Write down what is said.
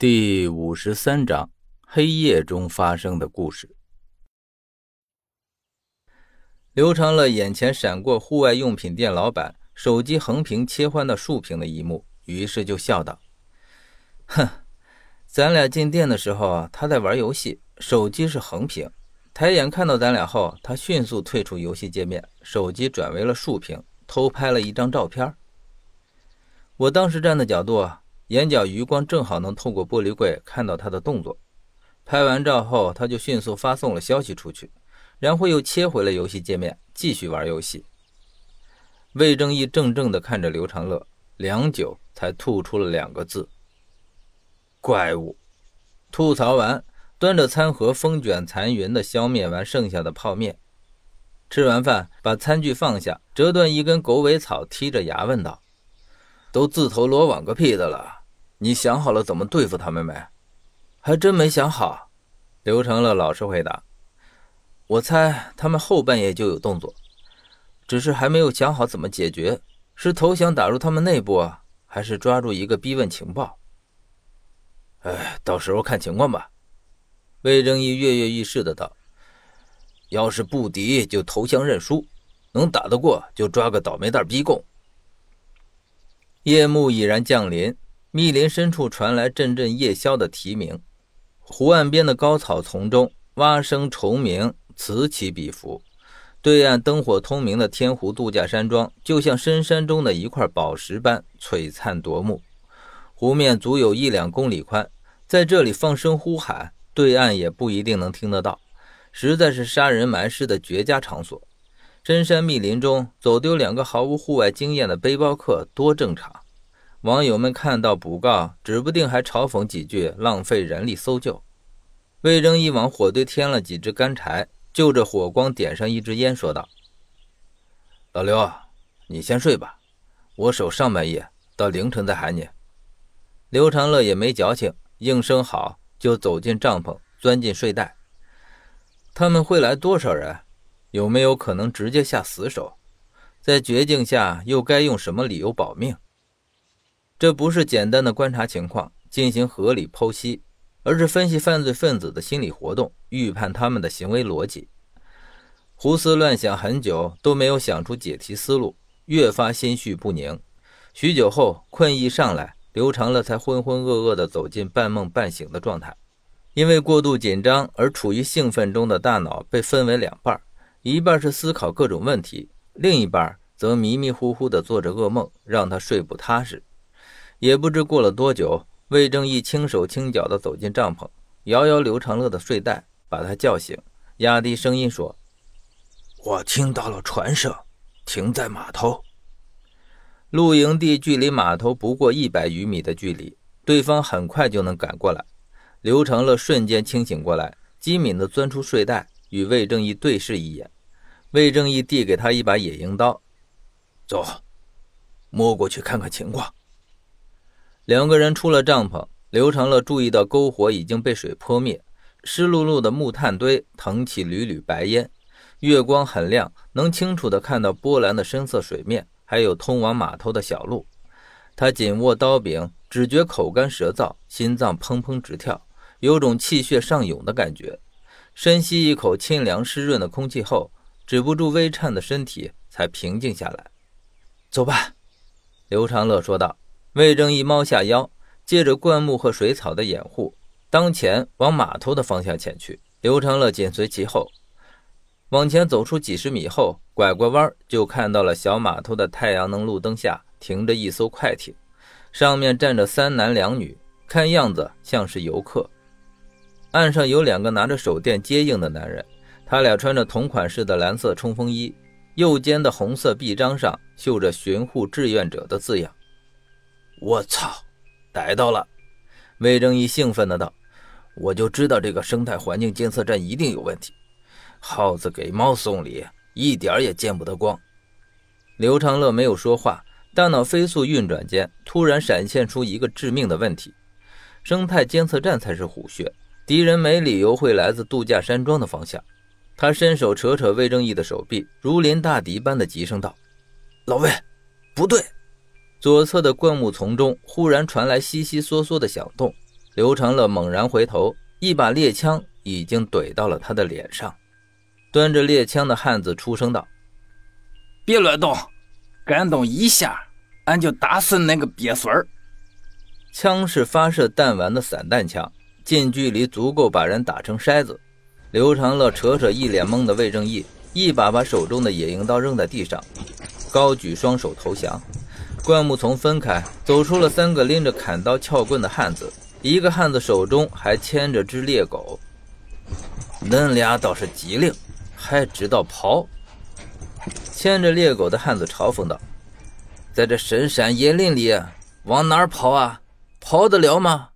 第五十三章：黑夜中发生的故事。刘长乐眼前闪过户外用品店老板手机横屏切换到竖屏的一幕，于是就笑道：“哼，咱俩进店的时候，他在玩游戏，手机是横屏；抬眼看到咱俩后，他迅速退出游戏界面，手机转为了竖屏，偷拍了一张照片。我当时站的角度。”眼角余光正好能透过玻璃柜看到他的动作。拍完照后，他就迅速发送了消息出去，然后又切回了游戏界面，继续玩游戏。魏正义怔怔地看着刘长乐，良久才吐出了两个字：“怪物。”吐槽完，端着餐盒风卷残云地消灭完剩下的泡面。吃完饭，把餐具放下，折断一根狗尾草，剔着牙问道：“都自投罗网个屁的了！”你想好了怎么对付他们没？还真没想好。刘成乐老实回答：“我猜他们后半夜就有动作，只是还没有想好怎么解决。是投降打入他们内部，还是抓住一个逼问情报？”哎，到时候看情况吧。魏正义跃跃欲试的道：“要是不敌，就投降认输；能打得过，就抓个倒霉蛋逼供。”夜幕已然降临。密林深处传来阵阵夜枭的啼鸣，湖岸边的高草丛中，蛙声虫鸣，此起彼伏。对岸灯火通明的天湖度假山庄，就像深山中的一块宝石般璀璨夺目。湖面足有一两公里宽，在这里放声呼喊，对岸也不一定能听得到，实在是杀人埋尸的绝佳场所。深山密林中走丢两个毫无户外经验的背包客，多正常。网友们看到补告，指不定还嘲讽几句浪费人力搜救。魏征一往火堆添了几支干柴，就着火光点上一支烟，说道：“老刘，你先睡吧，我守上半夜到凌晨再喊你。”刘长乐也没矫情，应声好，就走进帐篷，钻进睡袋。他们会来多少人？有没有可能直接下死手？在绝境下又该用什么理由保命？这不是简单的观察情况进行合理剖析，而是分析犯罪分子的心理活动，预判他们的行为逻辑。胡思乱想很久都没有想出解题思路，越发心绪不宁。许久后，困意上来，刘长乐才浑浑噩噩地走进半梦半醒的状态。因为过度紧张而处于兴奋中的大脑被分为两半，一半是思考各种问题，另一半则迷迷糊糊地做着噩梦，让他睡不踏实。也不知过了多久，魏正义轻手轻脚地走进帐篷，摇摇刘长乐的睡袋，把他叫醒，压低声音说：“我听到了船声，停在码头。露营地距离码头不过一百余米的距离，对方很快就能赶过来。”刘长乐瞬间清醒过来，机敏地钻出睡袋，与魏正义对视一眼。魏正义递给他一把野营刀，走，摸过去看看情况。两个人出了帐篷，刘长乐注意到篝火已经被水泼灭，湿漉漉的木炭堆腾起缕缕白烟，月光很亮，能清楚地看到波澜的深色水面，还有通往码头的小路。他紧握刀柄，只觉口干舌燥，心脏砰砰直跳，有种气血上涌的感觉。深吸一口清凉湿润的空气后，止不住微颤的身体才平静下来。走吧，刘长乐说道。魏正一猫下腰，借着灌木和水草的掩护，当前往码头的方向前去。刘长乐紧随其后，往前走出几十米后，拐过弯就看到了小码头的太阳能路灯下停着一艘快艇，上面站着三男两女，看样子像是游客。岸上有两个拿着手电接应的男人，他俩穿着同款式的蓝色冲锋衣，右肩的红色臂章上绣着“巡护志愿者”的字样。我操，逮到了！魏正义兴奋的道：“我就知道这个生态环境监测站一定有问题。耗子给猫送礼，一点也见不得光。”刘长乐没有说话，大脑飞速运转间，突然闪现出一个致命的问题：生态监测站才是虎穴，敌人没理由会来自度假山庄的方向。他伸手扯扯魏正义的手臂，如临大敌般的急声道：“老魏，不对！”左侧的灌木丛中忽然传来悉悉嗦嗦的响动，刘长乐猛然回头，一把猎枪已经怼到了他的脸上。端着猎枪的汉子出声道：“别乱动，敢动一下，俺就打死那个鳖孙儿。”枪是发射弹丸的散弹枪，近距离足够把人打成筛子。刘长乐扯扯一脸懵的魏正义，一把把手中的野营刀扔在地上，高举双手投降。灌木丛分开，走出了三个拎着砍刀撬棍的汉子，一个汉子手中还牵着只猎狗。恁俩倒是机灵，还知道跑。牵着猎狗的汉子嘲讽道：“在这深山野林里，往哪儿跑啊？跑得了吗？”